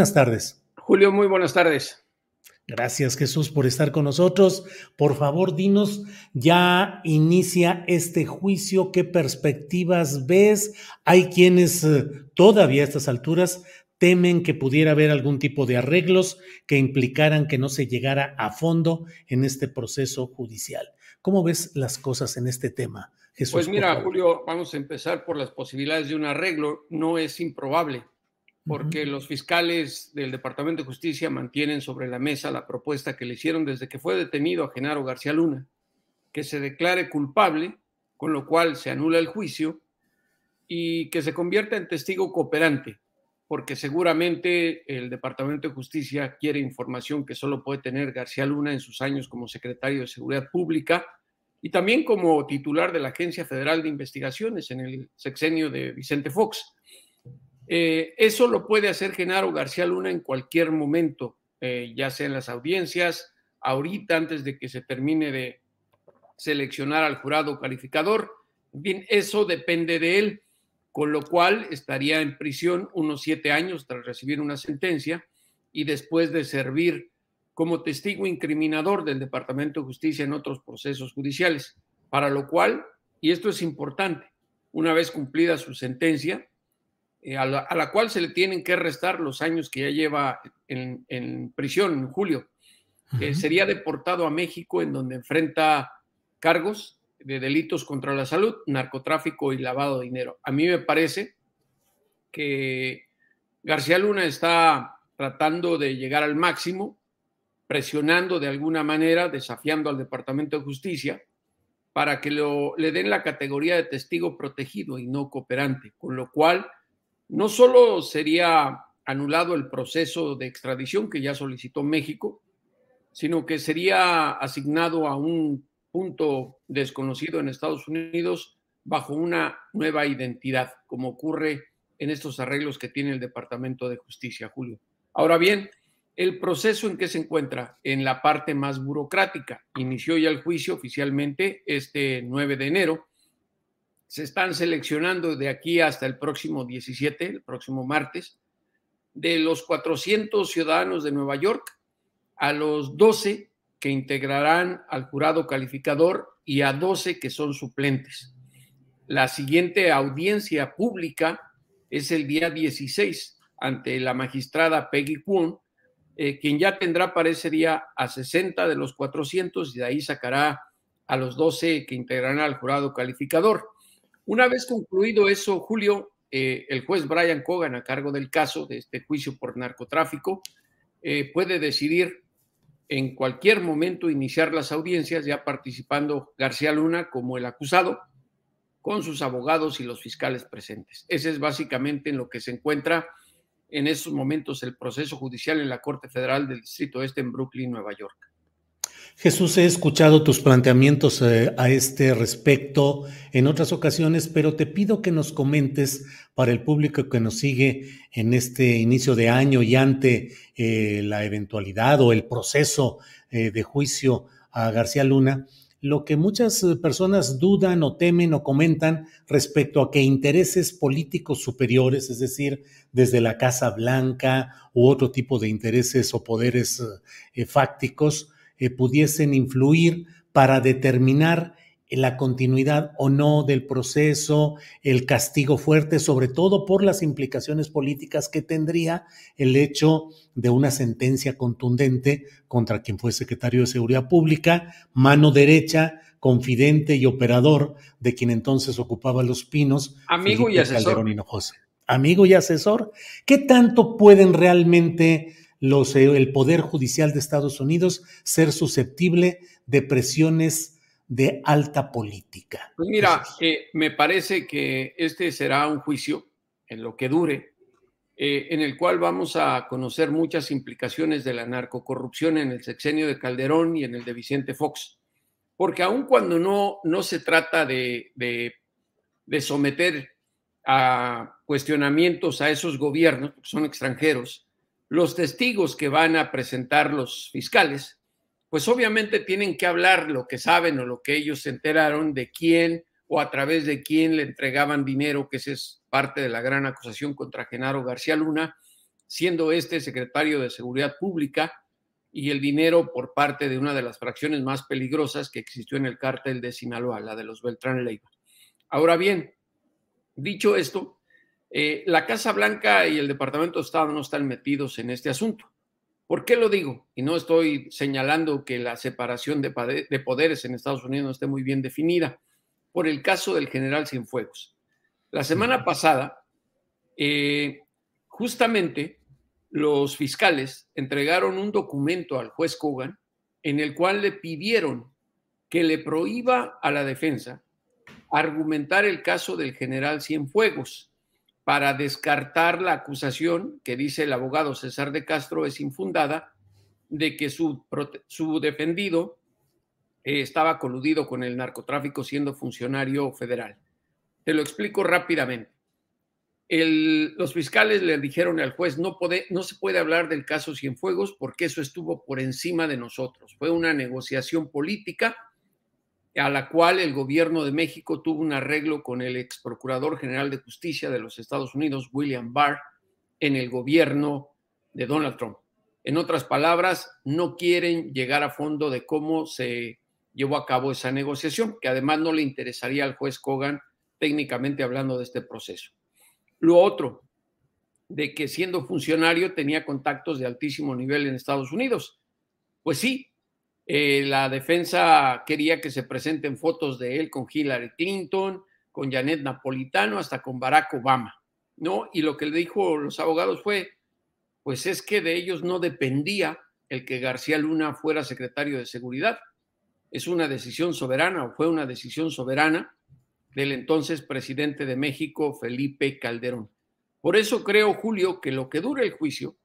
Buenas tardes. Julio, muy buenas tardes. Gracias Jesús por estar con nosotros. Por favor, dinos, ya inicia este juicio, ¿qué perspectivas ves? Hay quienes eh, todavía a estas alturas temen que pudiera haber algún tipo de arreglos que implicaran que no se llegara a fondo en este proceso judicial. ¿Cómo ves las cosas en este tema, Jesús? Pues mira, Julio, vamos a empezar por las posibilidades de un arreglo. No es improbable porque los fiscales del Departamento de Justicia mantienen sobre la mesa la propuesta que le hicieron desde que fue detenido a Genaro García Luna, que se declare culpable, con lo cual se anula el juicio y que se convierta en testigo cooperante, porque seguramente el Departamento de Justicia quiere información que solo puede tener García Luna en sus años como secretario de Seguridad Pública y también como titular de la Agencia Federal de Investigaciones en el sexenio de Vicente Fox. Eh, eso lo puede hacer Genaro García Luna en cualquier momento, eh, ya sea en las audiencias, ahorita antes de que se termine de seleccionar al jurado calificador. Bien, eso depende de él, con lo cual estaría en prisión unos siete años tras recibir una sentencia y después de servir como testigo incriminador del Departamento de Justicia en otros procesos judiciales, para lo cual, y esto es importante, una vez cumplida su sentencia, eh, a, la, cual se le tienen que restar los años que ya lleva en, prisión en julio. sería deportado a México, en donde enfrenta cargos de delitos contra la salud, narcotráfico y lavado de dinero. A mí me parece que García Luna está tratando de llegar al máximo, presionando de alguna manera, desafiando al Departamento de Justicia para que lo, le den la categoría de testigo protegido y no cooperante, con lo cual no solo sería anulado el proceso de extradición que ya solicitó México, sino que sería asignado a un punto desconocido en Estados Unidos bajo una nueva identidad, como ocurre en estos arreglos que tiene el Departamento de Justicia, Julio. Ahora bien, el proceso en que se encuentra en la parte más burocrática. Inició ya el juicio oficialmente este 9 de enero se están seleccionando de aquí hasta el próximo 17, el próximo martes, de los 400 ciudadanos de Nueva York a los 12 que integrarán al jurado calificador y a 12 que son suplentes. La siguiente audiencia pública es el día 16 ante la magistrada Peggy Kwon, eh, quien ya tendrá para ese día a 60 de los 400 y de ahí sacará a los 12 que integrarán al jurado calificador. Una vez concluido eso, Julio, eh, el juez Brian Cogan, a cargo del caso de este juicio por narcotráfico, eh, puede decidir en cualquier momento iniciar las audiencias, ya participando García Luna como el acusado, con sus abogados y los fiscales presentes. Ese es básicamente en lo que se encuentra en estos momentos el proceso judicial en la Corte Federal del Distrito Este en Brooklyn, Nueva York. Jesús, he escuchado tus planteamientos eh, a este respecto en otras ocasiones, pero te pido que nos comentes para el público que nos sigue en este inicio de año y ante eh, la eventualidad o el proceso eh, de juicio a García Luna, lo que muchas personas dudan o temen o comentan respecto a que intereses políticos superiores, es decir, desde la Casa Blanca u otro tipo de intereses o poderes eh, fácticos, eh, pudiesen influir para determinar la continuidad o no del proceso, el castigo fuerte, sobre todo por las implicaciones políticas que tendría el hecho de una sentencia contundente contra quien fue secretario de Seguridad Pública, mano derecha, confidente y operador de quien entonces ocupaba los pinos. Amigo y asesor. Amigo y asesor. ¿Qué tanto pueden realmente los, eh, el Poder Judicial de Estados Unidos ser susceptible de presiones de alta política. Pues mira, eh, me parece que este será un juicio en lo que dure, eh, en el cual vamos a conocer muchas implicaciones de la narcocorrupción en el sexenio de Calderón y en el de Vicente Fox. Porque aun cuando no, no se trata de, de, someter a cuestionamientos a esos gobiernos, que son extranjeros, los testigos que van a presentar los fiscales pues obviamente tienen que hablar lo que saben o lo que ellos se enteraron de quién o a través de quién le entregaban dinero, que esa es parte de la gran acusación contra Genaro García Luna, siendo este secretario de Seguridad Pública y el dinero por parte de una de las fracciones más peligrosas que existió en el cártel de Sinaloa, la de los Beltrán Leiva. Ahora bien, dicho esto, eh, la Casa Blanca y el Departamento de Estado no están metidos en este asunto. ¿Por qué lo digo? Y no estoy señalando que la separación de, poderes en Estados Unidos no esté muy bien definida. Por el caso del general Cienfuegos. La semana pasada, eh, justamente los fiscales entregaron un documento al juez Kogan en el cual le pidieron que le prohíba a la defensa argumentar el caso del general Cienfuegos para descartar la acusación que dice el abogado César de Castro es infundada de que su, su defendido eh, estaba coludido con el narcotráfico siendo funcionario federal. Te lo explico rápidamente. los fiscales le dijeron al juez, no, puede, no se puede hablar del caso Cienfuegos porque eso estuvo por encima de nosotros. Fue una negociación política a la cual el gobierno de México tuvo un arreglo con el ex procurador general de justicia de los Estados Unidos, William Barr, en el gobierno de Donald Trump. En otras palabras, no quieren llegar a fondo de cómo se llevó a cabo esa negociación, que además no le interesaría al juez Kogan técnicamente hablando de este proceso. Lo otro, de que siendo funcionario tenía contactos de altísimo nivel en Estados Unidos. Pues sí, eh, la defensa quería que se presenten fotos de él con Hillary Clinton, con Janet Napolitano, hasta con Barack Obama, ¿no? Y lo que le dijo los abogados fue, pues es que de ellos no dependía el que García Luna fuera secretario de Seguridad. Es una decisión soberana o fue una decisión soberana del entonces presidente de México, Felipe Calderón. Por eso creo, Julio, que lo que dure el juicio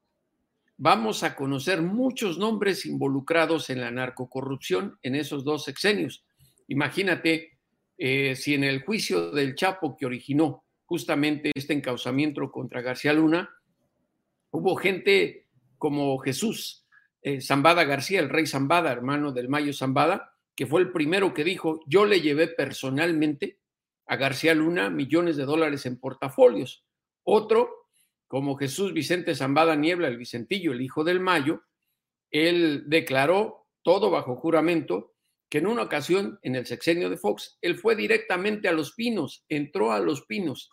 vamos a conocer muchos nombres involucrados en la narcocorrupción en esos dos sexenios. Imagínate eh, si en el juicio del Chapo que originó justamente este encauzamiento contra García Luna, hubo gente como Jesús eh, Zambada García, el rey Zambada, hermano del Mayo Zambada, que fue el primero que dijo, yo le llevé personalmente a García Luna millones de dólares en portafolios. Otro, como Jesús Vicente Zambada Niebla, el Vicentillo, el hijo del Mayo, él declaró todo bajo juramento que en una ocasión, en el sexenio de Fox, él fue directamente a Los Pinos, entró a Los Pinos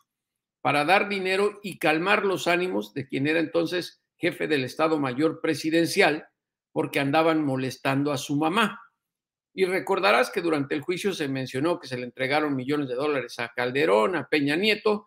para dar dinero y calmar los ánimos de quien era entonces jefe del Estado Mayor Presidencial, porque andaban molestando a su mamá. Y recordarás que durante el juicio se mencionó que se le entregaron millones de dólares a Calderón, a Peña Nieto,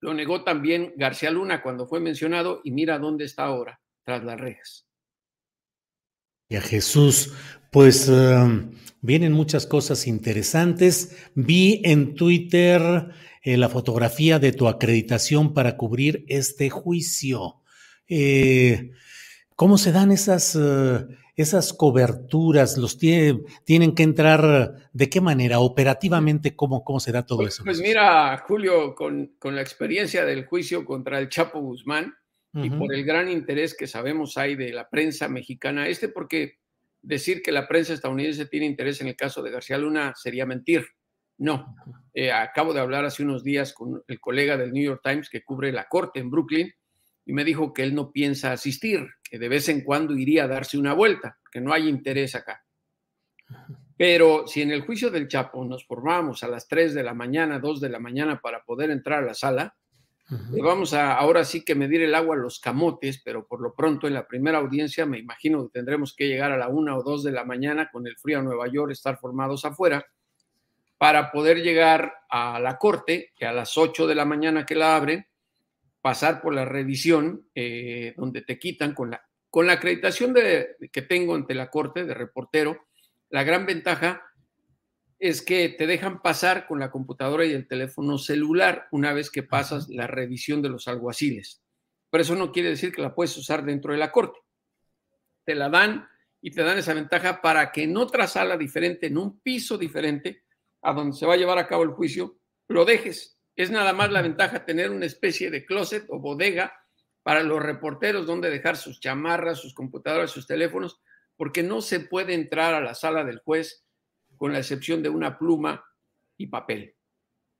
Lo negó también García Luna cuando fue mencionado y mira dónde está ahora, tras las rejas. Y a Jesús, pues um, vienen muchas cosas interesantes. Vi en Twitter eh, la fotografía de tu acreditación para cubrir este juicio. Eh, ¿Cómo se dan esas, uh, esas coberturas? ¿Los tiene, tienen que entrar de qué manera? Operativamente, ¿cómo, cómo se da todo Pues, eso? pues mira, Julio, con, con la experiencia del juicio contra el Chapo Guzmán y por el gran interés que sabemos hay de la prensa mexicana, este porque decir que la prensa estadounidense tiene interés en el caso de García Luna sería mentir. No, Eh, acabo de hablar hace unos días con el colega del New York Times que cubre la corte en Brooklyn y me dijo que él no piensa asistir, que de vez en cuando iría a darse una vuelta, que no hay interés acá. Pero si en el juicio del Chapo nos formábamos a las 3 de la mañana, 2 de la mañana para poder entrar a la sala, le vamos a ahora sí que medir el agua a los camotes, pero por lo pronto en la primera audiencia me imagino que tendremos que llegar a la 1 o 2 de la mañana con el frío a Nueva York, estar formados afuera, para poder llegar a la corte, que a las 8 de la mañana que la abren, pasar por la revisión, eh, donde te quitan con la, con la acreditación de, que tengo ante la corte de reportero, la gran ventaja es que te dejan pasar con la computadora y el teléfono celular una vez que pasas la revisión de los alguaciles. Pero eso no quiere decir que la puedes usar dentro de la corte. Te la dan y te dan esa ventaja para que en otra sala diferente, en un piso diferente, a donde se va a llevar a cabo el juicio, lo dejes. Es nada más la ventaja tener una especie de closet o bodega para los reporteros donde dejar sus chamarras, sus computadoras, sus teléfonos, porque no se puede entrar a la sala del juez con la excepción de una pluma y papel.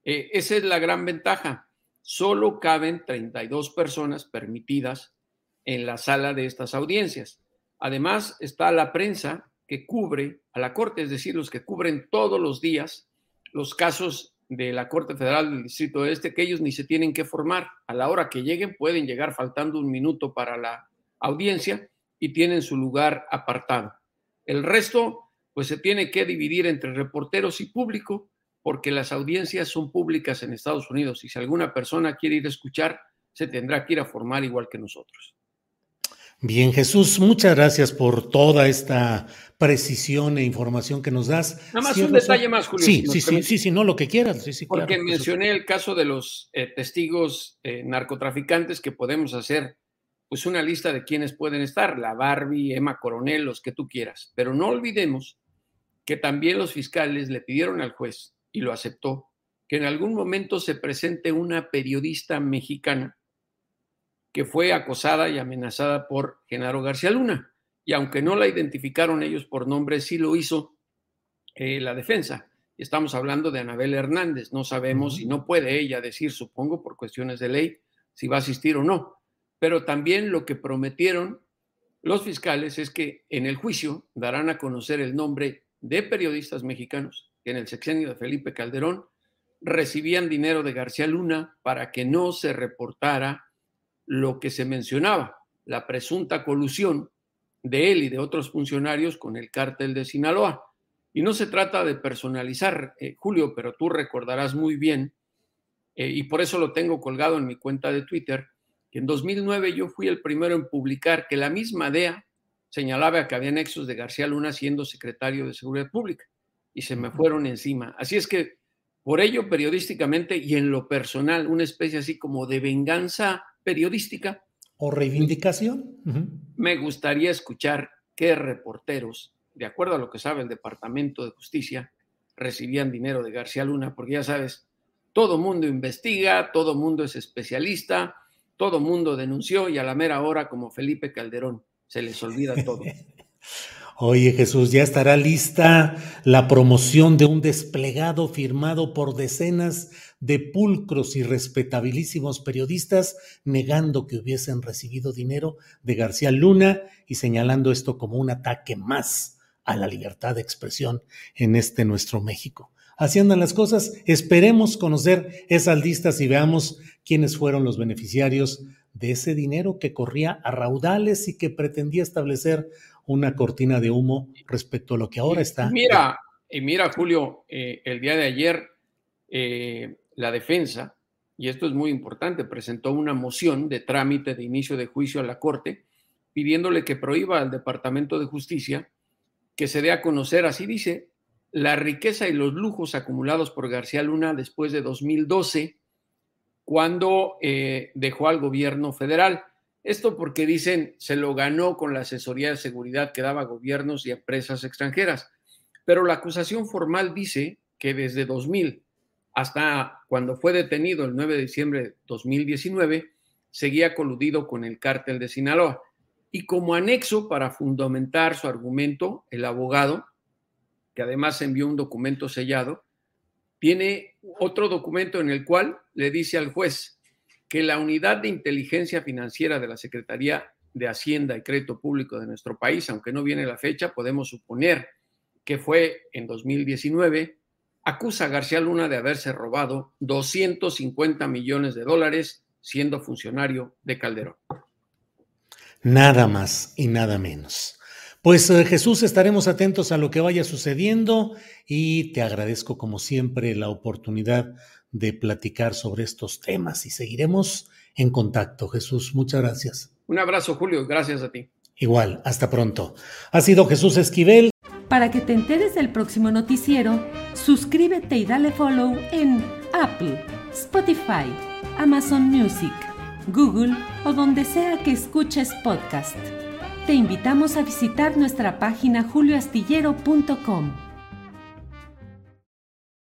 Eh, esa es la gran ventaja. Solo caben 32 personas permitidas en la sala de estas audiencias. Además, está la prensa que cubre a la Corte, es decir, los que cubren todos los días los casos de la Corte Federal del Distrito Este, que ellos ni se tienen que formar. A la hora que lleguen, pueden llegar faltando un minuto para la audiencia y tienen su lugar apartado. El resto, pues se tiene que dividir entre reporteros y público, porque las audiencias son públicas en Estados Unidos y si alguna persona quiere ir a escuchar, se tendrá que ir a formar igual que nosotros. Bien, Jesús, muchas gracias por toda esta precisión e información que nos das. Nada más Cierro un detalle más, Julio. Sí, sí, sí, sí, sí, no lo que quieras. Sí, sí, Porque claro, mencioné el caso de los eh, testigos eh, narcotraficantes que podemos hacer, pues una lista de quienes pueden estar, la Barbie, Emma Coronel, los que tú quieras. Pero no olvidemos que también los fiscales le pidieron al juez, y lo aceptó, que en algún momento se presente una periodista mexicana que fue acosada y amenazada por Genaro García Luna. Y aunque no la identificaron ellos por nombre, sí lo hizo eh, la defensa. Estamos hablando de Anabel Hernández. No sabemos Ujú. si no puede ella decir, supongo, por cuestiones de ley, si va a asistir o no. Pero también lo que prometieron los fiscales es que en el juicio darán a conocer el nombre de periodistas mexicanos que en el sexenio de Felipe Calderón recibían dinero de García Luna para que no se reportara lo que se mencionaba, la presunta colusión de él y de otros funcionarios con el cártel de Sinaloa. Y no se trata de personalizar, eh, Julio, pero tú recordarás muy bien, eh, y por eso lo tengo colgado en mi cuenta de Twitter, que en 2009 yo fui el primero en publicar que la misma DEA señalaba que había nexos de García Luna siendo secretario de Seguridad Pública y se me fueron encima. Así es que por ello periodísticamente y en lo personal, una especie así como de venganza periodística, ¿O reivindicación? Me gustaría escuchar qué reporteros, de acuerdo a lo que sabe el Departamento de Justicia, recibían dinero de García Luna, porque ya sabes, todo mundo investiga, todo mundo es especialista, todo mundo denunció y a la mera hora, como Felipe Calderón, se les olvida todo. Oye Jesús, ya estará lista la promoción de un desplegado firmado por decenas de pulcros y respetabilísimos periodistas negando que hubiesen recibido dinero de García Luna y señalando esto como un ataque más a la libertad de expresión en este nuestro México. Así andan las cosas. Esperemos conocer esas listas y veamos quiénes fueron los beneficiarios de ese dinero que corría a raudales y que pretendía establecer una cortina de humo respecto a lo que ahora está. Mira, y mira, Julio, eh, el día de ayer eh, la defensa, y esto es muy importante, presentó una moción de trámite de inicio de juicio a la Corte pidiéndole que prohíba al Departamento de Justicia que se dé a conocer, así dice, la riqueza y los lujos acumulados por García Luna después de 2012, cuando eh, dejó al gobierno federal. Esto porque dicen se lo ganó con la asesoría de seguridad que daba gobiernos y empresas extranjeras. Pero la acusación formal dice que desde 2000 hasta cuando fue detenido el 9 de diciembre de 2019, seguía coludido con el cártel de Sinaloa. Y como anexo para fundamentar su argumento, el abogado que además envió un documento sellado, tiene otro documento en el cual le dice al juez que la unidad de inteligencia financiera de la Secretaría de Hacienda y Crédito Público de nuestro país, aunque no viene la fecha, podemos suponer que fue en 2019, acusa a García Luna de haberse robado 250 millones de dólares siendo funcionario de Calderón. Nada más y nada menos. Pues eh, Jesús, estaremos atentos a lo que vaya sucediendo y te agradezco como siempre la oportunidad de platicar sobre estos temas y seguiremos en contacto. Jesús, muchas gracias. Un abrazo, Julio, gracias a ti. Igual, hasta pronto. Ha sido Jesús Esquivel. Para que te enteres del próximo noticiero, suscríbete y dale follow en Apple, Spotify, Amazon Music, Google o donde sea que escuches podcast te invitamos a visitar nuestra página julioastillero.com.